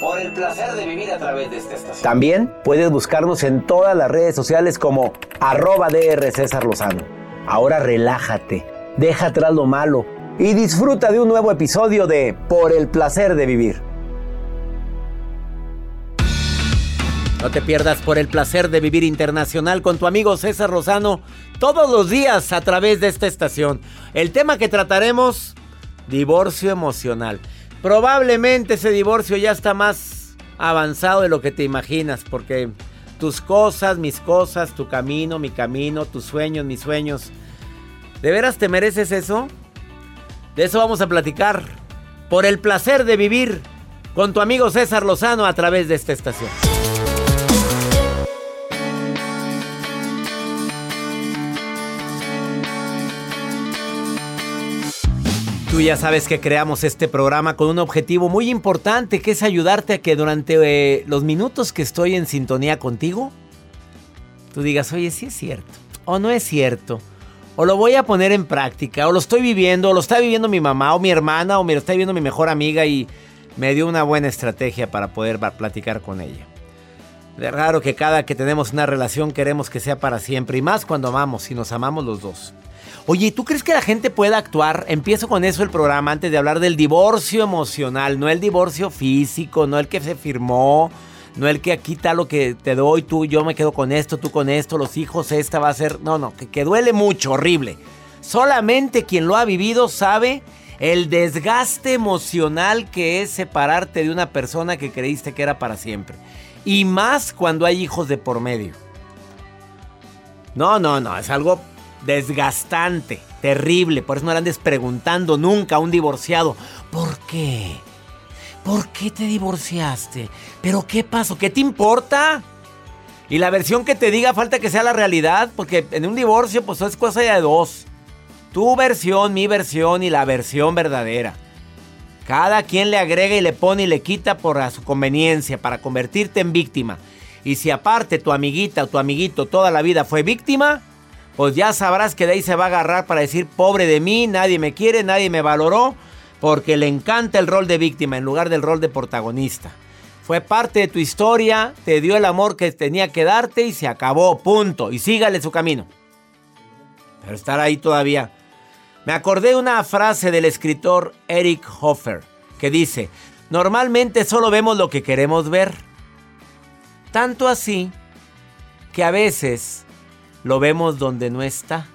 Por el placer de vivir a través de esta estación. También puedes buscarnos en todas las redes sociales como arroba DR César Lozano. Ahora relájate, deja atrás lo malo y disfruta de un nuevo episodio de Por el placer de vivir. No te pierdas por el placer de vivir internacional con tu amigo César Lozano todos los días a través de esta estación. El tema que trataremos, divorcio emocional. Probablemente ese divorcio ya está más avanzado de lo que te imaginas, porque tus cosas, mis cosas, tu camino, mi camino, tus sueños, mis sueños. ¿De veras te mereces eso? De eso vamos a platicar por el placer de vivir con tu amigo César Lozano a través de esta estación. Tú ya sabes que creamos este programa con un objetivo muy importante que es ayudarte a que durante eh, los minutos que estoy en sintonía contigo, tú digas, oye, sí es cierto, o no es cierto, o lo voy a poner en práctica, o lo estoy viviendo, o lo está viviendo mi mamá o mi hermana, o me lo está viviendo mi mejor amiga y me dio una buena estrategia para poder platicar con ella. Es raro que cada que tenemos una relación queremos que sea para siempre, y más cuando amamos y nos amamos los dos. Oye, ¿tú crees que la gente pueda actuar? Empiezo con eso el programa antes de hablar del divorcio emocional, no el divorcio físico, no el que se firmó, no el que aquí está lo que te doy, tú, yo me quedo con esto, tú con esto, los hijos, esta va a ser... No, no, que, que duele mucho, horrible. Solamente quien lo ha vivido sabe el desgaste emocional que es separarte de una persona que creíste que era para siempre. Y más cuando hay hijos de por medio. No, no, no, es algo desgastante, terrible. Por eso no andes preguntando nunca a un divorciado, ¿por qué? ¿Por qué te divorciaste? ¿Pero qué pasó? ¿Qué te importa? Y la versión que te diga falta que sea la realidad, porque en un divorcio pues es cosa de dos. Tu versión, mi versión y la versión verdadera. Cada quien le agrega y le pone y le quita por a su conveniencia para convertirte en víctima. Y si aparte tu amiguita o tu amiguito toda la vida fue víctima, pues ya sabrás que de ahí se va a agarrar para decir, pobre de mí, nadie me quiere, nadie me valoró, porque le encanta el rol de víctima en lugar del rol de protagonista. Fue parte de tu historia, te dio el amor que tenía que darte y se acabó, punto. Y sígale su camino. Pero estar ahí todavía. Me acordé una frase del escritor Eric Hoffer que dice, normalmente solo vemos lo que queremos ver. Tanto así que a veces lo vemos donde no está.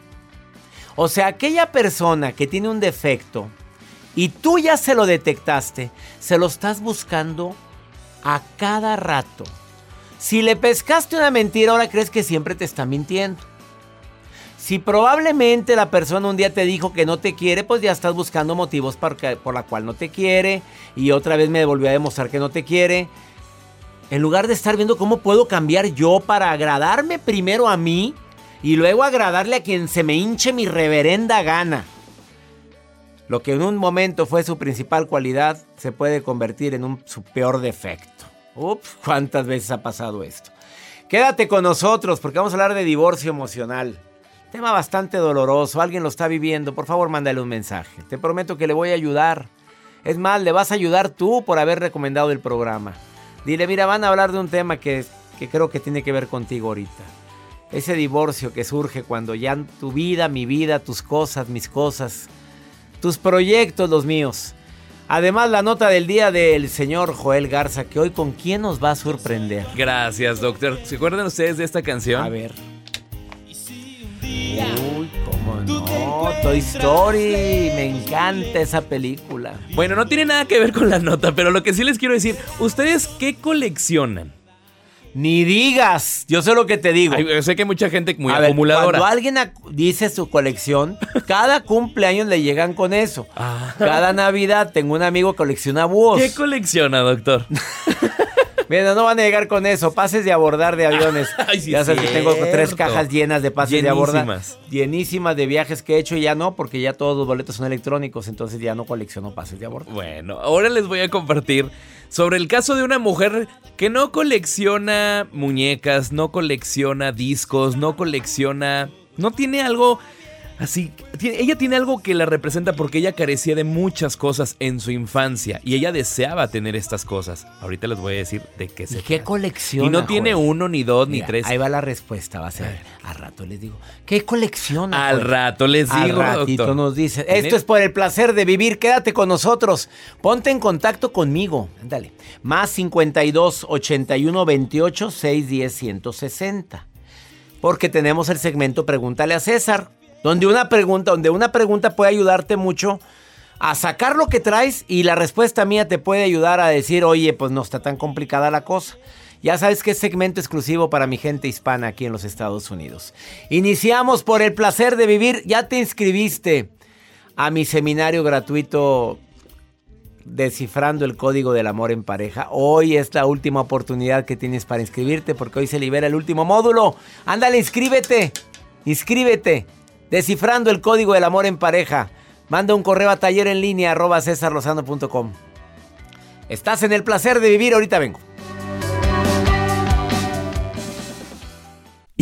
O sea, aquella persona que tiene un defecto y tú ya se lo detectaste, se lo estás buscando a cada rato. Si le pescaste una mentira, ahora crees que siempre te está mintiendo. Si probablemente la persona un día te dijo que no te quiere, pues ya estás buscando motivos por, por la cual no te quiere y otra vez me volvió a demostrar que no te quiere. En lugar de estar viendo cómo puedo cambiar yo para agradarme primero a mí, y luego agradarle a quien se me hinche mi reverenda gana. Lo que en un momento fue su principal cualidad se puede convertir en un, su peor defecto. Ups, ¿cuántas veces ha pasado esto? Quédate con nosotros porque vamos a hablar de divorcio emocional. Tema bastante doloroso, alguien lo está viviendo, por favor mándale un mensaje. Te prometo que le voy a ayudar. Es más, le vas a ayudar tú por haber recomendado el programa. Dile, mira, van a hablar de un tema que, que creo que tiene que ver contigo ahorita ese divorcio que surge cuando ya tu vida, mi vida, tus cosas, mis cosas, tus proyectos, los míos. Además, la nota del día del señor Joel Garza, que hoy con quién nos va a sorprender. Gracias, doctor. ¿Se acuerdan ustedes de esta canción? A ver. Toy Story. Me encanta esa película. Bueno, no tiene nada que ver con la nota, pero lo que sí les quiero decir, ¿ustedes qué coleccionan? Ni digas, yo sé lo que te digo. Ay, yo sé que hay mucha gente muy A ver, acumuladora. cuando alguien dice su colección, cada cumpleaños le llegan con eso. Ah. Cada Navidad tengo un amigo que colecciona búhos. ¿Qué colecciona, doctor? Mira, no van a llegar con eso. Pases de abordar de aviones. Ay, sí ya es sabes que tengo tres cajas llenas de pases de abordar. Llenísimas de viajes que he hecho y ya no, porque ya todos los boletos son electrónicos. Entonces ya no colecciono pases de abordar. Bueno, ahora les voy a compartir sobre el caso de una mujer que no colecciona muñecas, no colecciona discos, no colecciona... No tiene algo así... ella tiene algo que la representa porque ella carecía de muchas cosas en su infancia y ella deseaba tener estas cosas. Ahorita les voy a decir de qué se ¿Y qué colecciona? Y no tiene uno, ni dos, ni tres. Ahí va la respuesta, va a ser. A rato les digo. ¿Qué colecciona? Al rato les Al digo, ratito doctor. nos dice. Esto es por el placer de vivir. Quédate con nosotros. Ponte en contacto conmigo. Ándale. Más 52 81 28 610 160. Porque tenemos el segmento Pregúntale a César. Donde una pregunta, donde una pregunta puede ayudarte mucho a sacar lo que traes y la respuesta mía te puede ayudar a decir, oye, pues no está tan complicada la cosa. Ya sabes que es segmento exclusivo para mi gente hispana aquí en los Estados Unidos. Iniciamos por el placer de vivir. Ya te inscribiste a mi seminario gratuito descifrando el código del amor en pareja. Hoy es la última oportunidad que tienes para inscribirte porque hoy se libera el último módulo. Ándale, inscríbete. Inscríbete. Descifrando el código del amor en pareja. Manda un correo a taller en línea arroba cesarlozano.com. Estás en el placer de vivir. Ahorita vengo.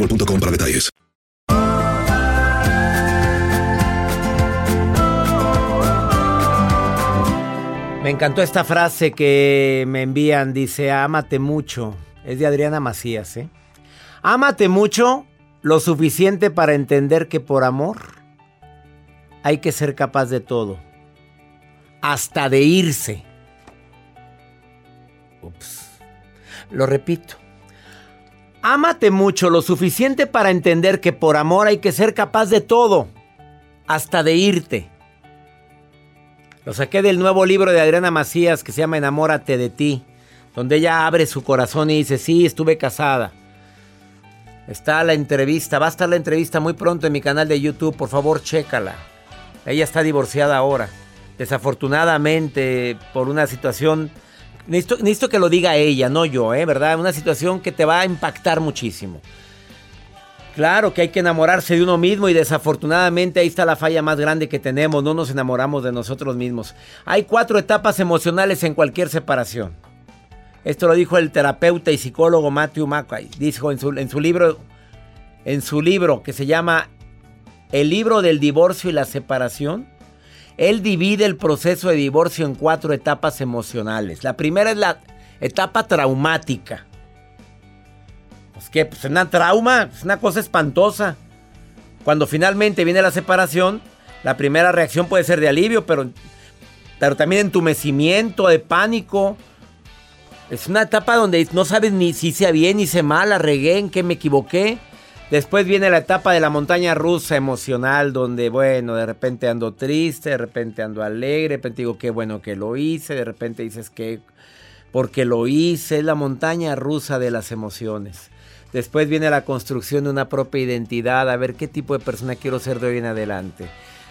boostmobile.com para detalles. Me encantó esta frase que me envían. Dice, ámate mucho. Es de Adriana Macías, ¿eh? Ámate mucho lo suficiente para entender que por amor hay que ser capaz de todo. Hasta de irse. Ups. Lo repito. Ámate mucho lo suficiente para entender que por amor hay que ser capaz de todo. Hasta de irte. Lo saqué del nuevo libro de Adriana Macías que se llama Enamórate de ti, donde ella abre su corazón y dice, sí, estuve casada. Está la entrevista, va a estar la entrevista muy pronto en mi canal de YouTube, por favor, chécala. Ella está divorciada ahora. Desafortunadamente, por una situación... Necesito, necesito que lo diga ella, no yo, ¿eh? ¿Verdad? Una situación que te va a impactar muchísimo. Claro que hay que enamorarse de uno mismo y desafortunadamente ahí está la falla más grande que tenemos, no nos enamoramos de nosotros mismos. Hay cuatro etapas emocionales en cualquier separación. Esto lo dijo el terapeuta y psicólogo Matthew McQuay. Dijo en su, en su libro, en su libro que se llama El libro del divorcio y la separación. Él divide el proceso de divorcio en cuatro etapas emocionales. La primera es la etapa traumática. Pues que pues una trauma, es una cosa espantosa. Cuando finalmente viene la separación, la primera reacción puede ser de alivio, pero, pero también entumecimiento, de pánico. Es una etapa donde no sabes ni si hice bien, ni hice mal, la regué, en qué me equivoqué. Después viene la etapa de la montaña rusa emocional, donde, bueno, de repente ando triste, de repente ando alegre, de repente digo, qué bueno que lo hice, de repente dices que porque lo hice, es la montaña rusa de las emociones. Después viene la construcción de una propia identidad, a ver qué tipo de persona quiero ser de hoy en adelante.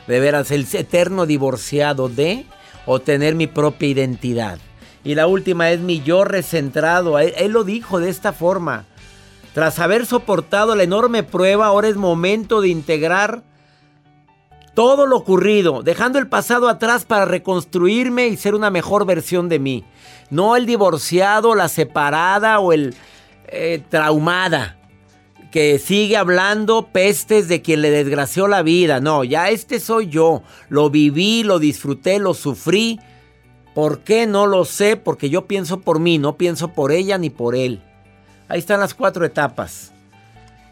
De veras, el eterno divorciado de o tener mi propia identidad. Y la última es mi yo recentrado. Él, él lo dijo de esta forma. Tras haber soportado la enorme prueba, ahora es momento de integrar todo lo ocurrido, dejando el pasado atrás para reconstruirme y ser una mejor versión de mí. No el divorciado, la separada o el eh, traumada que sigue hablando pestes de quien le desgració la vida. No, ya este soy yo. Lo viví, lo disfruté, lo sufrí. ¿Por qué? No lo sé, porque yo pienso por mí, no pienso por ella ni por él. Ahí están las cuatro etapas.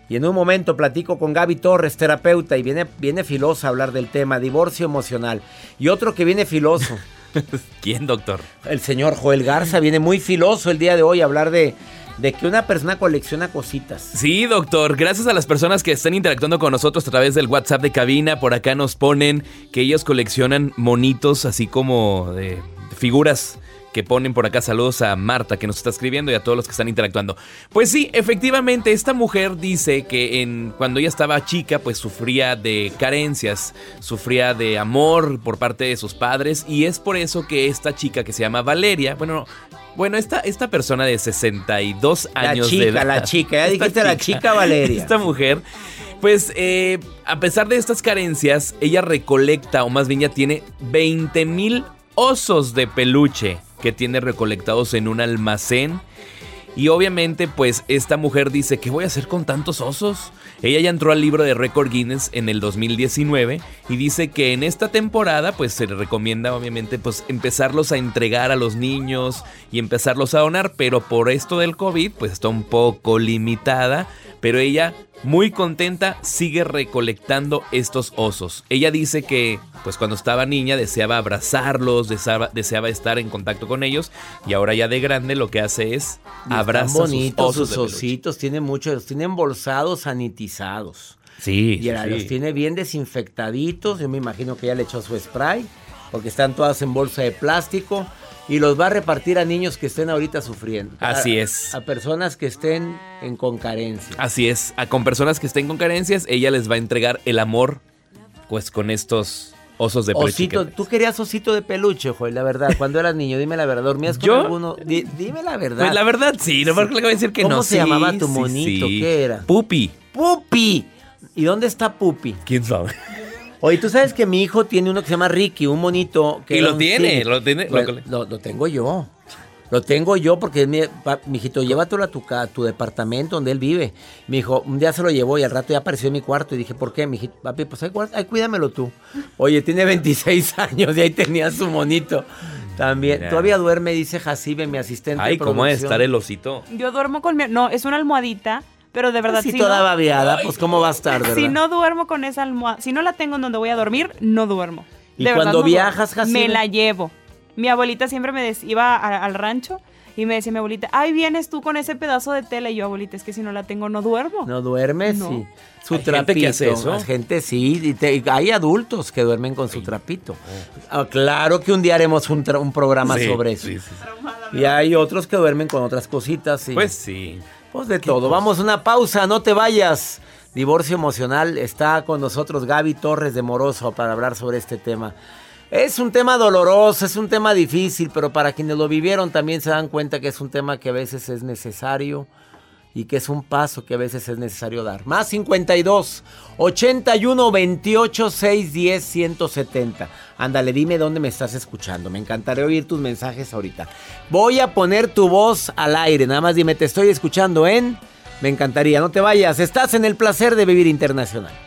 Y en un momento platico con Gaby Torres, terapeuta, y viene, viene filosa a hablar del tema, divorcio emocional. Y otro que viene filoso. ¿Quién, doctor? El señor Joel Garza viene muy filoso el día de hoy a hablar de, de que una persona colecciona cositas. Sí, doctor. Gracias a las personas que están interactuando con nosotros a través del WhatsApp de cabina. Por acá nos ponen que ellos coleccionan monitos así como de figuras que ponen por acá saludos a Marta que nos está escribiendo y a todos los que están interactuando. Pues sí, efectivamente, esta mujer dice que en, cuando ella estaba chica, pues sufría de carencias, sufría de amor por parte de sus padres y es por eso que esta chica que se llama Valeria, bueno, bueno, esta, esta persona de 62 años la chica, de edad. La chica, ya dijiste la chica Valeria. Esta mujer, pues eh, a pesar de estas carencias, ella recolecta, o más bien ya tiene 20 mil osos de peluche que tiene recolectados en un almacén. Y obviamente, pues esta mujer dice, ¿qué voy a hacer con tantos osos? Ella ya entró al libro de Record Guinness en el 2019 y dice que en esta temporada, pues se le recomienda obviamente, pues empezarlos a entregar a los niños y empezarlos a donar, pero por esto del COVID, pues está un poco limitada. Pero ella, muy contenta, sigue recolectando estos osos. Ella dice que, pues cuando estaba niña, deseaba abrazarlos, deseaba, deseaba estar en contacto con ellos. Y ahora ya de grande lo que hace es abrazar bonitos sus, osos ositos, tienen muchos, los tienen embolsados, sanitizados. Sí, Y sí. los tiene bien desinfectaditos. Yo me imagino que ya le echó su spray, porque están todas en bolsa de plástico. Y los va a repartir a niños que estén ahorita sufriendo. Así A- es. A personas que estén en con carencia. Así es, a- con personas que estén con carencias, ella les va a entregar el amor, pues con estos osos de peluche. Osito, tú querías osito de peluche, Joel, la verdad. Cuando eras niño, dime la verdad. ¿Dormías con ¿Yo? alguno? Di- dime la verdad. Pues la verdad sí, no porque le voy a decir que ¿Cómo no. se Sí, llamaba tu sí, monito? sí. ¿Qué era? Pupi. ¡Pupi! ¿Y dónde está Pupi? ¿Quién sabe? Oye, tú sabes que mi hijo tiene uno que se llama Ricky, un monito. Que Y lo tiene, lo tiene, lo- Lo, lo tengo yo. Lo tengo yo porque mi, pa- mijito, llévatelo a tu, a tu departamento donde él vive. Mi hijo, un día se lo llevó y al rato ya apareció en mi cuarto y dije, ¿por qué, mijito? Papi, pues ahí, ahí cuídamelo tú. Oye, tiene 26 años y ahí tenía su monito. También. Mira. Todavía duerme, dice Jacibe, mi asistente. Ay, de ¿cómo es estar el osito? Yo duermo con mi... No, es una almohadita, pero de verdad Así si toda no, babeada, pues ¿cómo va a estar, verdad? si no duermo con esa almohada, si no la tengo en donde voy a dormir, no duermo. ¿Y De verdad, cuando no viajas. Jacibe? Me la llevo. Mi abuelita siempre me decía, iba a- al rancho y me decía mi abuelita, ay, vienes tú con ese pedazo de tela. Y yo, abuelita, es que si no la tengo, no duermo. No duerme, No. sí. Su Hay gente trapito. que hace eso. Hay gente sí. y te- y hay adultos que duermen con su trapito. Ah, claro que un día haremos un, tra- un programa Sí, sobre eso. sí, sí, sí. Y hay otros que duermen con otras cositas. sí. Pues sí. Pues de todo. Vamos a una pausa, no te vayas. Divorcio emocional. Está con nosotros Gaby Torres de Moroso para hablar sobre este tema. Es un tema doloroso, es un tema difícil, pero para quienes lo vivieron también se dan cuenta que es un tema que a veces es necesario y que es un paso que a veces es necesario dar. Más 52 81 28 610 170. Ándale, dime dónde me estás escuchando. Me encantaría oír tus mensajes ahorita. Voy a poner tu voz al aire. Nada más dime, te estoy escuchando en. Me encantaría, no te vayas. Estás en el placer de vivir internacional.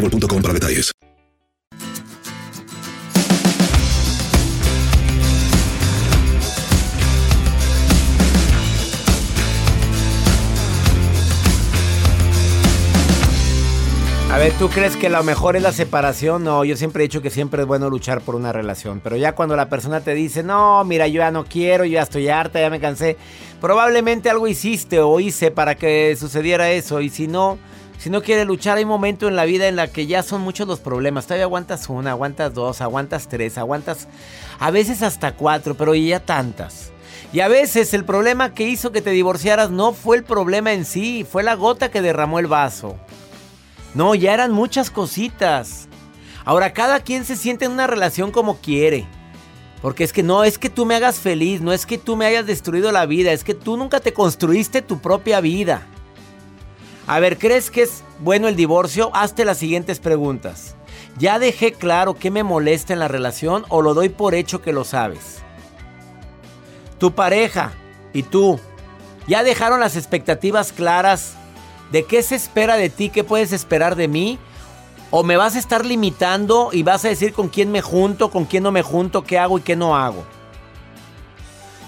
boostmobile.com para detalles. A ver, ¿tú crees que lo mejor es la separación? No, yo siempre he dicho que siempre es bueno luchar por una relación. Pero ya cuando la persona te dice, no, mira, yo ya no quiero, yo ya estoy harta, ya me cansé. Probablemente algo hiciste o hice para que sucediera eso. Y si no, si no quiere luchar, hay momentos en la vida en la que ya son muchos los problemas. Todavía aguantas una, aguantas dos, aguantas tres, aguantas a veces hasta cuatro, pero ya tantas. Y a veces el problema que hizo que te divorciaras no fue el problema en sí, fue la gota que derramó el vaso. No, ya eran muchas cositas. Ahora cada quien se siente en una relación como quiere. Porque es que no es que tú me hagas feliz, no es que tú me hayas destruido la vida, es que tú nunca te construiste tu propia vida. A ver, ¿crees que es bueno el divorcio? Hazte las siguientes preguntas. ¿Ya dejé claro qué me molesta en la relación o lo doy por hecho que lo sabes? Tu pareja y tú, ¿ya dejaron las expectativas claras de qué se espera de ti, qué puedes esperar de mí? ¿O me vas a estar limitando y vas a decir con quién me junto, con quién no me junto, qué hago y qué no hago?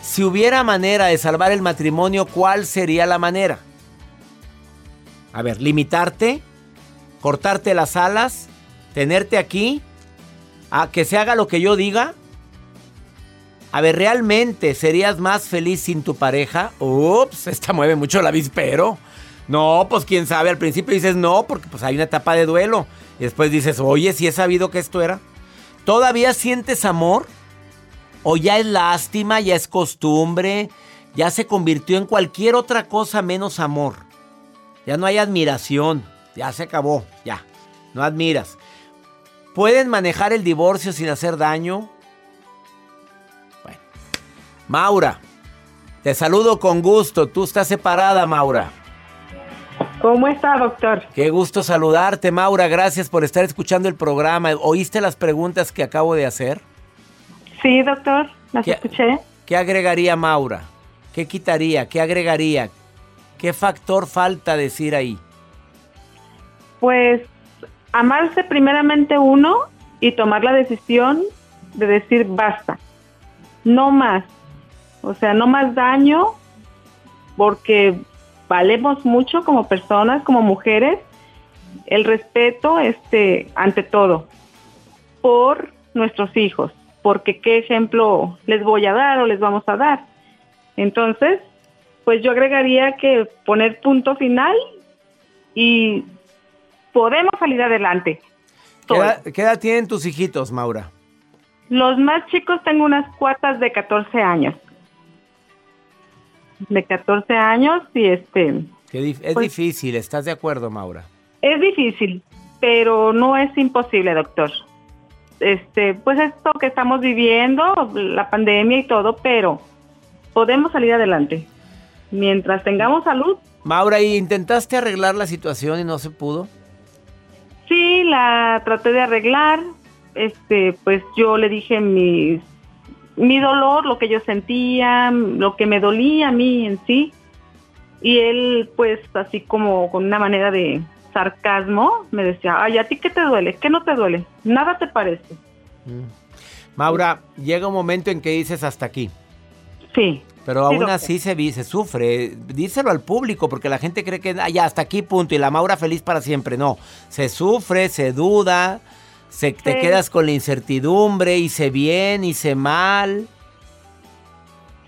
Si hubiera manera de salvar el matrimonio, ¿cuál sería la manera? A ver, limitarte, cortarte las alas, tenerte aquí, a que se haga lo que yo diga. A ver, ¿realmente serías más feliz sin tu pareja? Ups, esta mueve mucho la vispero. No, pues quién sabe, al principio dices no, porque pues hay una etapa de duelo. Y después dices, oye, si he sabido que esto era. ¿Todavía sientes amor? ¿O ya es lástima, ya es costumbre, ya se convirtió en cualquier otra cosa menos amor? Ya no hay admiración, ya se acabó, ya, no admiras. ¿Pueden manejar el divorcio sin hacer daño? Bueno, Maura, te saludo con gusto, tú estás separada, Maura. ¿Cómo está, doctor? Qué gusto saludarte, Maura. Gracias por estar escuchando el programa. ¿Oíste las preguntas que acabo de hacer? Sí, doctor, las ¿Qué- escuché. ¿Qué agregaría Maura? ¿Qué quitaría? ¿Qué agregaría? ¿Qué factor falta decir ahí? Pues amarse primeramente uno y tomar la decisión de decir basta, no más. o sea, no más daño, porque valemos mucho como personas, como mujeres, el respeto este ante todo por nuestros hijos, porque qué ejemplo les voy a dar o les vamos a dar. Entonces, pues yo agregaría que poner punto final y podemos salir adelante. ¿Qué edad, qué edad tienen tus hijitos, Maura? Los más chicos tengo unas cuatas de 14 años. De 14 años y este... Dif- es Pues- difícil, ¿estás de acuerdo, Maura? Es difícil, pero no es imposible, doctor. Este, pues esto que estamos viviendo, la pandemia y todo, pero podemos salir adelante. Mientras tengamos salud, Maura, ¿y intentaste arreglar la situación y no se pudo? sí la traté de arreglar. Este, pues yo le dije mi mi dolor, lo que yo sentía, lo que me dolía a mí en sí. Y él, pues, así como con una manera de sarcasmo, me decía, ay, ¿a ti qué te duele? ¿Qué no te duele? Nada te parece. Maura, llega un momento en que dices hasta aquí. Sí. Pero aún así se, vi- se sufre. Díselo al público porque la gente cree que "Ah, ya hasta aquí punto y la Maura feliz para siempre. No, se sufre, se duda, se, te quedas con la incertidumbre, hice bien, hice mal.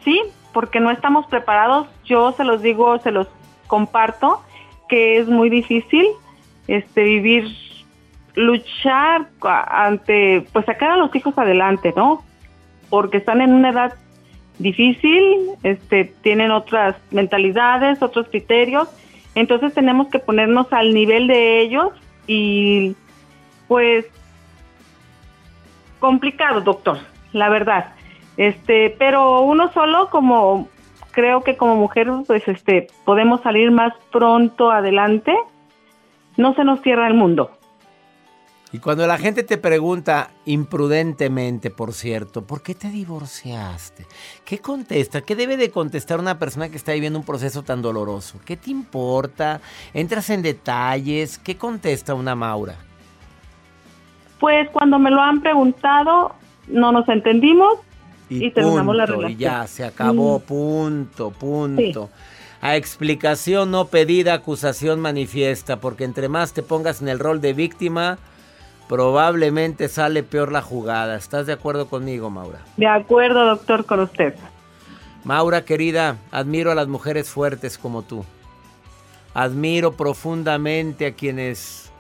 Sí, porque no estamos preparados. Yo se los digo, se los comparto, que es muy difícil este vivir, luchar ante, pues sacar a los hijos adelante, ¿no? Porque están en una edad difícil, este, tienen otras mentalidades, otros criterios, entonces tenemos que ponernos al nivel de ellos y pues complicado, doctor, la verdad. Este, pero uno solo como creo que como mujer pues este podemos salir más pronto adelante. No se nos cierra el mundo. Y cuando la gente te pregunta, imprudentemente, por cierto, ¿por qué te divorciaste? ¿Qué contesta? ¿Qué debe de contestar una persona que está viviendo un proceso tan doloroso? ¿Qué te importa? ¿Entras en detalles? ¿Qué contesta una Maura? Pues cuando me lo han preguntado, no nos entendimos y, terminamos la relación. y ya, se acabó, Mm. punto, punto. A explicación no pedida, acusación manifiesta, porque entre más te pongas en el rol de víctima, probablemente sale peor la jugada. ¿Estás de acuerdo conmigo, Maura? De acuerdo, doctor, con usted. Maura, querida, admiro a las mujeres fuertes como tú. Admiro profundamente a quienes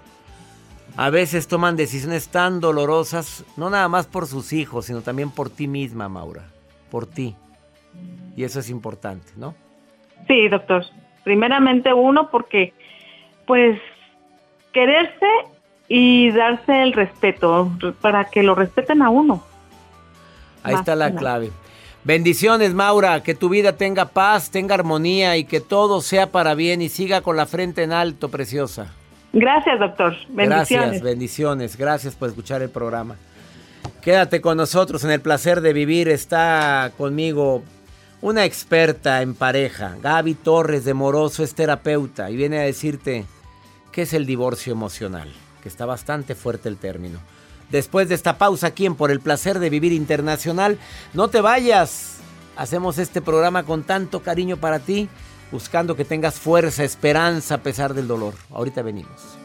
a veces toman decisiones tan dolorosas, no nada más por sus hijos, sino también por ti misma, Maura. Por ti. Y eso es importante, ¿no? Sí, doctor. Primeramente uno porque pues quererse y darse el respeto para que lo respeten a uno. Ahí Más está la nada. clave. Bendiciones, Maura. Que tu vida tenga paz, tenga armonía y que todo sea para bien y siga con la frente en alto, preciosa. Gracias, doctor. Bendiciones. Gracias, bendiciones. Gracias por escuchar el programa. Quédate con nosotros en el placer de vivir. Está conmigo una experta en pareja. Gaby Torres de Moroso es terapeuta y viene a decirte qué es el divorcio emocional, que está bastante fuerte el término. Después de esta pausa aquí en Por el placer de vivir internacional, no te vayas. Hacemos este programa con tanto cariño para ti, buscando que tengas fuerza, esperanza a pesar del dolor. Ahorita venimos.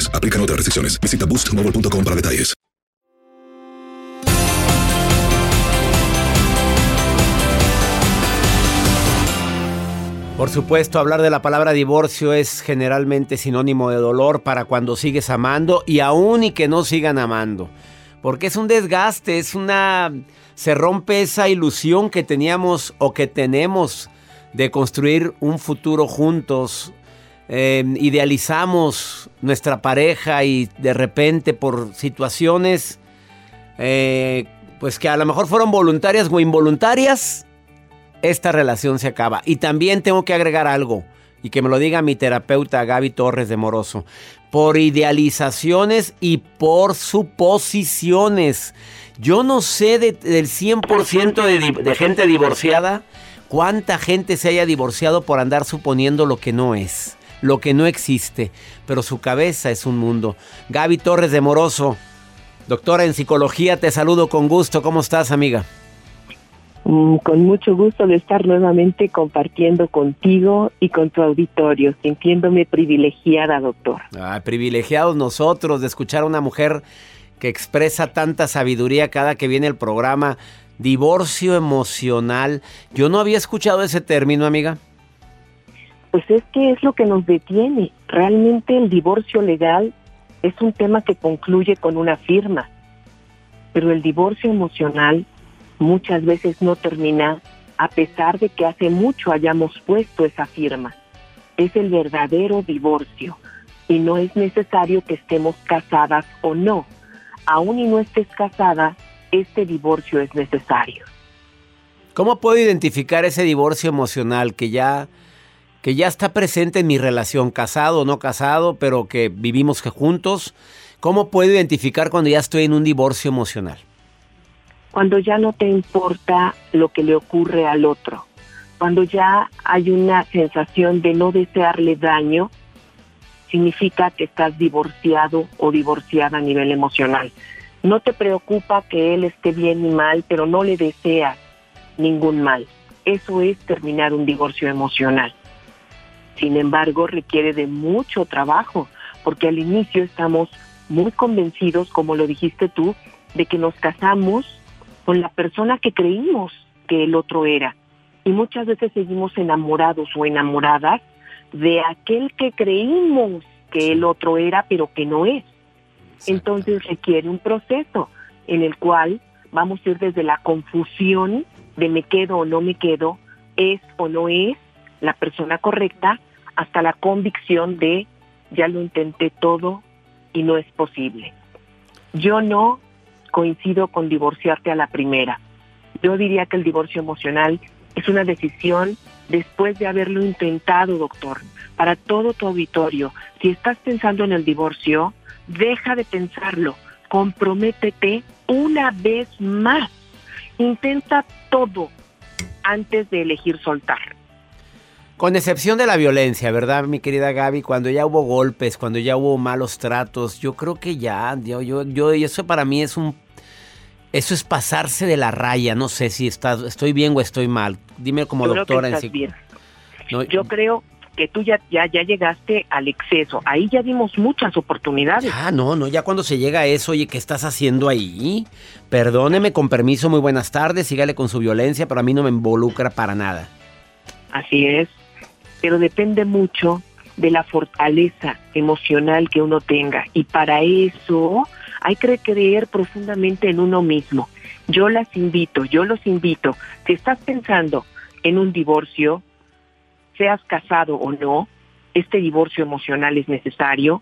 Aplican otras restricciones. Visita boostmobile.com para detalles. Por supuesto, hablar de la palabra divorcio es generalmente sinónimo de dolor para cuando sigues amando y aún y que no sigan amando. Porque es un desgaste, es una... se rompe esa ilusión que teníamos o que tenemos de construir un futuro juntos. Eh, idealizamos nuestra pareja y de repente por situaciones eh, pues que a lo mejor fueron voluntarias o involuntarias, esta relación se acaba. Y también tengo que agregar algo, y que me lo diga mi terapeuta Gaby Torres de Moroso, por idealizaciones y por suposiciones. Yo no sé de- del 100% de, di- de gente divorciada, cuánta gente se haya divorciado por andar suponiendo lo que no es, lo que no existe, pero su cabeza es un mundo. Gaby Torres de Moroso, doctora en psicología, te saludo con gusto. ¿Cómo estás, amiga? Mm, Con mucho gusto de estar nuevamente compartiendo contigo y con tu auditorio, sintiéndome privilegiada, doctor. Ah, privilegiados nosotros de escuchar a una mujer que expresa tanta sabiduría cada que viene el programa. Divorcio emocional. Yo no había escuchado ese término, amiga. Pues es que es lo que nos detiene. Realmente el divorcio legal es un tema que concluye con una firma, pero el divorcio emocional muchas veces no termina a pesar de que hace mucho hayamos puesto esa firma. Es el verdadero divorcio y no es necesario que estemos casadas o no. Aún y no estés casada, este divorcio es necesario. ¿Cómo puedo identificar ese divorcio emocional que ya que ya está presente en mi relación, casado o no casado, pero que vivimos juntos? ¿Cómo puedo identificar cuando ya estoy en un divorcio emocional? cuando ya no te importa lo que le ocurre al otro, cuando ya hay una sensación de no desearle daño, significa que estás divorciado o divorciada a nivel emocional. No te preocupa que él esté bien y mal, pero no le deseas ningún mal. Eso es terminar un divorcio emocional. Sin embargo, requiere de mucho trabajo, porque al inicio estamos muy convencidos, como lo dijiste tú, de que nos casamos con la persona que creímos que el otro era. Y muchas veces seguimos enamorados o enamoradas de aquel que creímos que el otro era, pero que no es. Entonces requiere un proceso en el cual vamos a ir desde la confusión de me quedo o no me quedo, es o no es la persona correcta, hasta la convicción de ya lo intenté todo y no es posible. Yo no coincido con divorciarte a la primera. Yo diría que el divorcio emocional es una decisión después de haberlo intentado, doctor. Para todo tu auditorio, si estás pensando en el divorcio, deja de pensarlo, comprométete una vez más. Intenta todo antes de elegir soltar. Con excepción de la violencia, ¿verdad, mi querida Gaby? Cuando ya hubo golpes, cuando ya hubo malos tratos, yo creo que ya, yo, yo, yo y eso para mí es un, eso es pasarse de la raya. No sé si está, estoy bien o estoy mal. Dime como Yo creo que doctora en bien. No, Yo creo que tú ya, ya, ya llegaste al exceso. Ahí ya dimos muchas oportunidades. Ah, no, no, ya cuando se llega a eso, oye, ¿qué estás haciendo ahí? Perdóneme, con permiso, muy buenas tardes, sígale con su violencia, pero a mí no me involucra para nada. Así es. Pero depende mucho de la fortaleza emocional que uno tenga. Y para eso hay que creer profundamente en uno mismo. Yo las invito, yo los invito, si estás pensando en un divorcio, seas casado o no, este divorcio emocional es necesario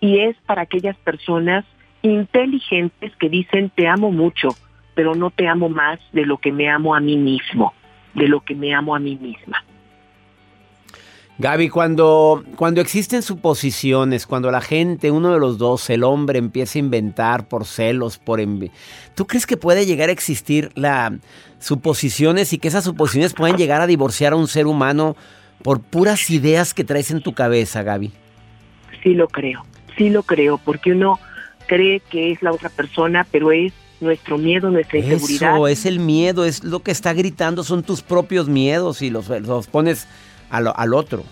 y es para aquellas personas inteligentes que dicen te amo mucho, pero no te amo más de lo que me amo a mí mismo, de lo que me amo a mí misma. Gaby, cuando, cuando existen suposiciones, cuando la gente, uno de los dos, el hombre, empieza a inventar por celos, por ¿tú crees que puede llegar a existir la suposiciones y que esas suposiciones pueden llegar a divorciar a un ser humano por puras ideas que traes en tu cabeza, Gaby? Sí lo creo, sí lo creo, porque uno cree que es la otra persona, pero es nuestro miedo, nuestra inseguridad. Eso, es el miedo, es lo que está gritando, son tus propios miedos y los, los pones al, al otro.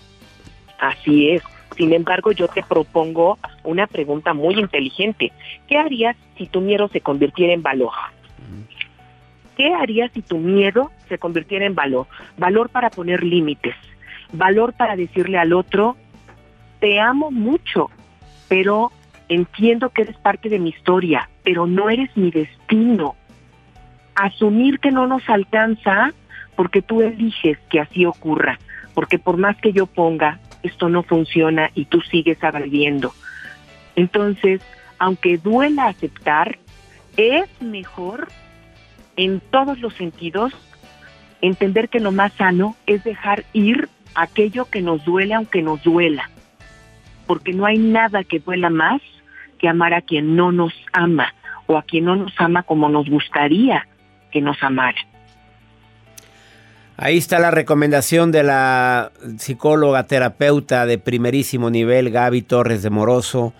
Así es. Sin embargo, yo te propongo una pregunta muy inteligente. ¿Qué harías si tu miedo se convirtiera en valor? ¿Qué harías si tu miedo se convirtiera en valor? Valor para poner límites, valor para decirle al otro, te amo mucho, pero entiendo que eres parte de mi historia, pero no eres mi destino. Asumir que no nos alcanza porque tú eliges que así ocurra, porque por más que yo ponga, esto no funciona y tú sigues agrediendo. Entonces, aunque duela aceptar, es mejor en todos los sentidos entender que lo más sano es dejar ir aquello que nos duele aunque nos duela, porque no hay nada que duela más que amar a quien no nos ama o a quien no nos ama como nos gustaría que nos amara. Ahí está la recomendación de la psicóloga terapeuta de primerísimo nivel, Gaby Torres de Moroso.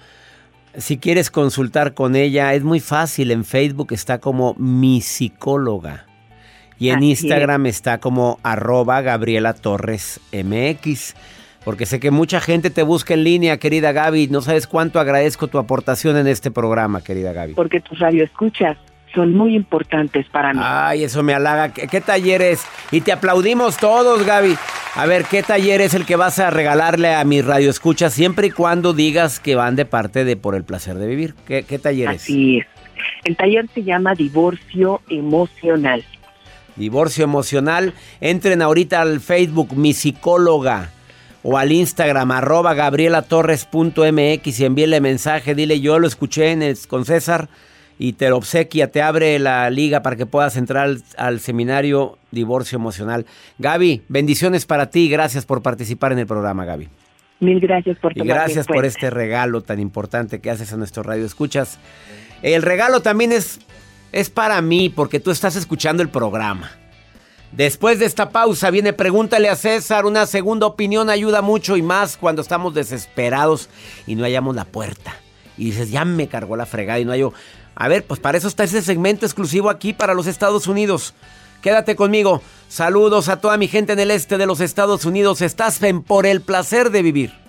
Si quieres consultar con ella, es muy fácil. En Facebook está como mi psicóloga. Y en Instagram está como arroba Gabriela Torres MX. Porque sé que mucha gente te busca en línea, querida Gaby. No sabes cuánto agradezco tu aportación en este programa, querida Gaby. Porque tu radio escuchas son muy importantes para mí. Ay, eso me halaga. ¿Qué, ¿Qué, talleres? Y te aplaudimos todos, Gaby. A ver, ¿qué taller es el que vas a regalarle a mi radio escucha siempre y cuando digas que van de parte de Por el Placer de Vivir? ¿Qué, qué taller es? Así es. El taller se llama Divorcio Emocional. Divorcio Emocional. Entren ahorita al Facebook Mi Psicóloga o al Instagram arroba gabrielatorres.mx y envíenle mensaje. Dile, yo lo escuché en el, con César y te lo obsequia, te abre la liga para que puedas entrar al, al, seminario Divorcio Emocional. Gaby, bendiciones para ti gracias por participar en el programa, Gaby. Mil gracias por Y gracias por este regalo tan importante que haces a nuestro radio. Escuchas. El regalo también es, es para mí porque tú estás escuchando el programa. Después de esta pausa viene Pregúntale a César. Una segunda opinión ayuda mucho y más cuando estamos desesperados y no hallamos la puerta. Y dices, ya me cargó la fregada y no hallo. A ver, pues para eso está ese segmento exclusivo aquí para los Estados Unidos. Quédate conmigo. Saludos a toda mi gente en el este de los Estados Unidos. Estás en por el placer de vivir.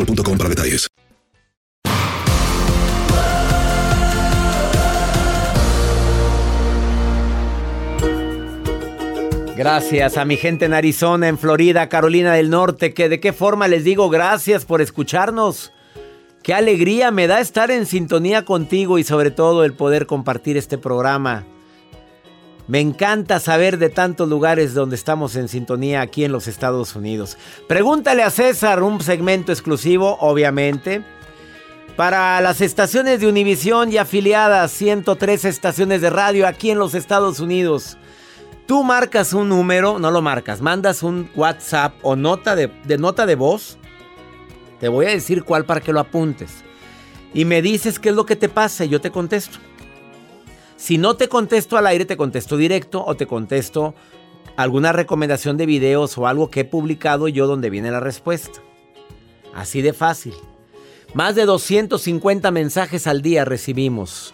para detalles. Gracias a mi gente en Arizona, en Florida, Carolina del Norte, que de qué forma les digo gracias por escucharnos. Qué alegría me da estar en sintonía contigo y sobre todo el poder compartir este programa. Me encanta saber de tantos lugares donde estamos en sintonía aquí en los Estados Unidos. Pregúntale a César, un segmento exclusivo, obviamente. Para las estaciones de Univisión y afiliadas, 103 estaciones de radio aquí en los Estados Unidos. Tú marcas un número, no lo marcas, mandas un WhatsApp o nota de, de nota de voz. Te voy a decir cuál para que lo apuntes. Y me dices qué es lo que te pasa y yo te contesto. Si no te contesto al aire, te contesto directo o te contesto alguna recomendación de videos o algo que he publicado yo donde viene la respuesta. Así de fácil. Más de 250 mensajes al día recibimos.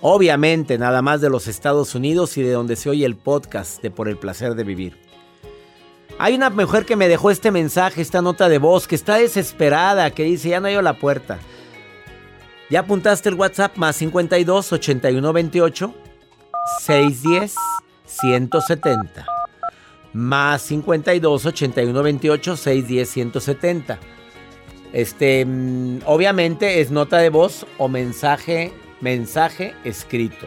Obviamente, nada más de los Estados Unidos y de donde se oye el podcast de Por el Placer de Vivir. Hay una mujer que me dejó este mensaje, esta nota de voz, que está desesperada, que dice, ya no hay la puerta. ¿Ya apuntaste el WhatsApp? Más 52 81 28 610 170. Más 52 81 28 610 170. Este, mm, obviamente es nota de voz o mensaje mensaje escrito.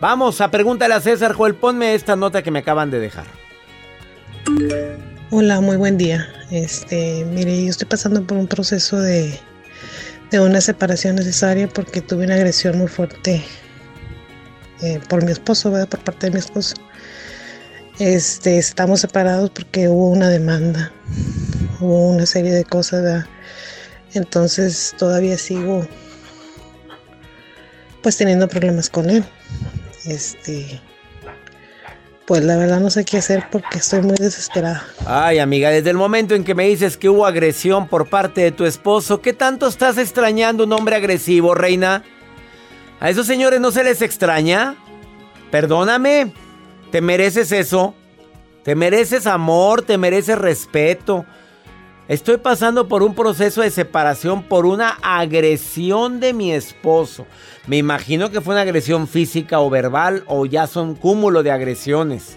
Vamos a pregúntale a César Joel, ponme esta nota que me acaban de dejar. Hola, muy buen día. Este, mire, yo estoy pasando por un proceso de, de una separación necesaria porque tuve una agresión muy fuerte eh, por mi esposo, ¿verdad? Por parte de mi esposo. Este, estamos separados porque hubo una demanda, hubo una serie de cosas, ¿verdad? Entonces todavía sigo pues teniendo problemas con él. Este, pues la verdad no sé qué hacer porque estoy muy desesperada. Ay, amiga, desde el momento en que me dices que hubo agresión por parte de tu esposo, ¿qué tanto estás extrañando un hombre agresivo, reina? ¿A esos señores no se les extraña? Perdóname, ¿te mereces eso? ¿Te mereces amor? ¿Te mereces respeto? Estoy pasando por un proceso de separación por una agresión de mi esposo. Me imagino que fue una agresión física o verbal o ya son cúmulo de agresiones.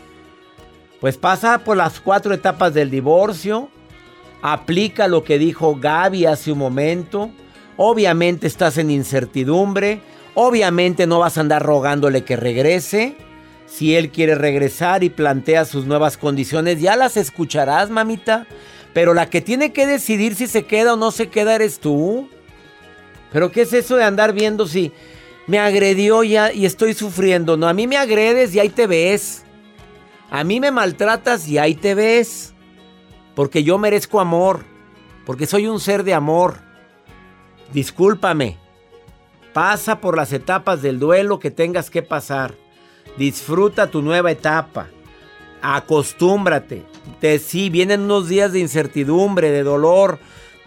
Pues pasa por las cuatro etapas del divorcio. Aplica lo que dijo Gaby hace un momento. Obviamente estás en incertidumbre. Obviamente no vas a andar rogándole que regrese. Si él quiere regresar y plantea sus nuevas condiciones, ya las escucharás, mamita. Pero la que tiene que decidir si se queda o no se queda eres tú. Pero ¿qué es eso de andar viendo si me agredió ya y estoy sufriendo? No, a mí me agredes y ahí te ves. A mí me maltratas y ahí te ves. Porque yo merezco amor. Porque soy un ser de amor. Discúlpame. Pasa por las etapas del duelo que tengas que pasar. Disfruta tu nueva etapa. Acostúmbrate. Te, sí, vienen unos días de incertidumbre, de dolor,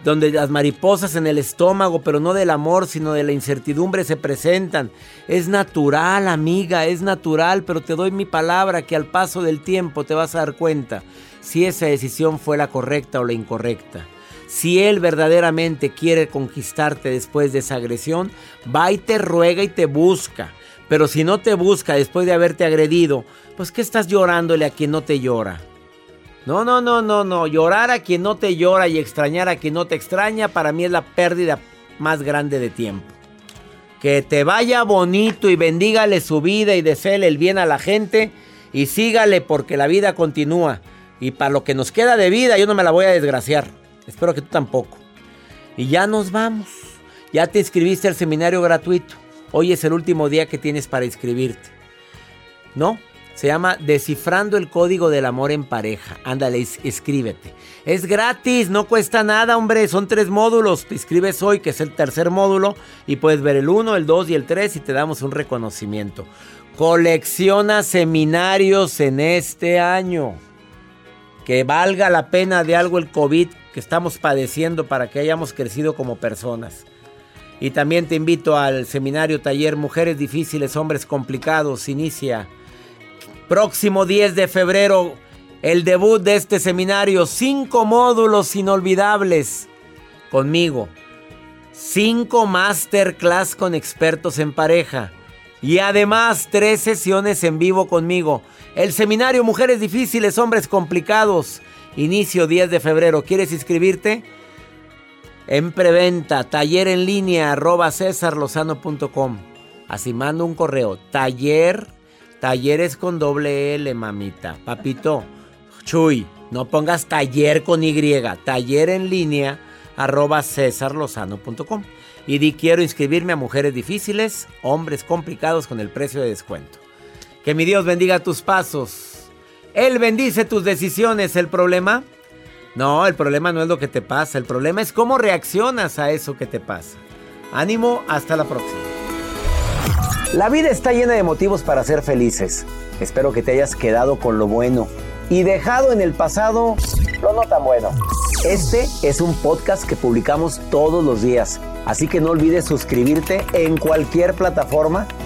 donde las mariposas en el estómago, pero no del amor, sino de la incertidumbre se presentan. Es natural, amiga, es natural, pero te doy mi palabra que al paso del tiempo te vas a dar cuenta si esa decisión fue la correcta o la incorrecta. Si él verdaderamente quiere conquistarte después de esa agresión, va y te ruega y te busca. Pero si no te busca después de haberte agredido, pues ¿qué estás llorándole a quien no te llora? No, no, no, no, no. Llorar a quien no te llora y extrañar a quien no te extraña, para mí es la pérdida más grande de tiempo. Que te vaya bonito y bendígale su vida y deseele el bien a la gente y sígale porque la vida continúa. Y para lo que nos queda de vida, yo no me la voy a desgraciar. Espero que tú tampoco. Y ya nos vamos. Ya te inscribiste al seminario gratuito. Hoy es el último día que tienes para inscribirte. ¿No? Se llama Descifrando el Código del Amor en Pareja. Ándale, es- escríbete. Es gratis, no cuesta nada, hombre. Son tres módulos. Te inscribes hoy, que es el tercer módulo, y puedes ver el 1, el 2 y el 3 y te damos un reconocimiento. Colecciona seminarios en este año. Que valga la pena de algo el COVID que estamos padeciendo para que hayamos crecido como personas. Y también te invito al seminario taller Mujeres difíciles, hombres complicados. Inicia próximo 10 de febrero el debut de este seminario. Cinco módulos inolvidables conmigo. Cinco masterclass con expertos en pareja. Y además tres sesiones en vivo conmigo. El seminario Mujeres difíciles, hombres complicados. Inicio 10 de febrero. ¿Quieres inscribirte? En preventa, taller en línea, arroba cesarlozano.com. Así mando un correo. Taller, talleres con doble L, mamita. Papito, Chuy, no pongas taller con Y. Taller en línea, arroba cesarlozano.com. Y di quiero inscribirme a mujeres difíciles, hombres complicados con el precio de descuento. Que mi Dios bendiga tus pasos. Él bendice tus decisiones. ¿El problema? No, el problema no es lo que te pasa. El problema es cómo reaccionas a eso que te pasa. Ánimo, hasta la próxima. La vida está llena de motivos para ser felices. Espero que te hayas quedado con lo bueno y dejado en el pasado lo no tan bueno. Este es un podcast que publicamos todos los días, así que no olvides suscribirte en cualquier plataforma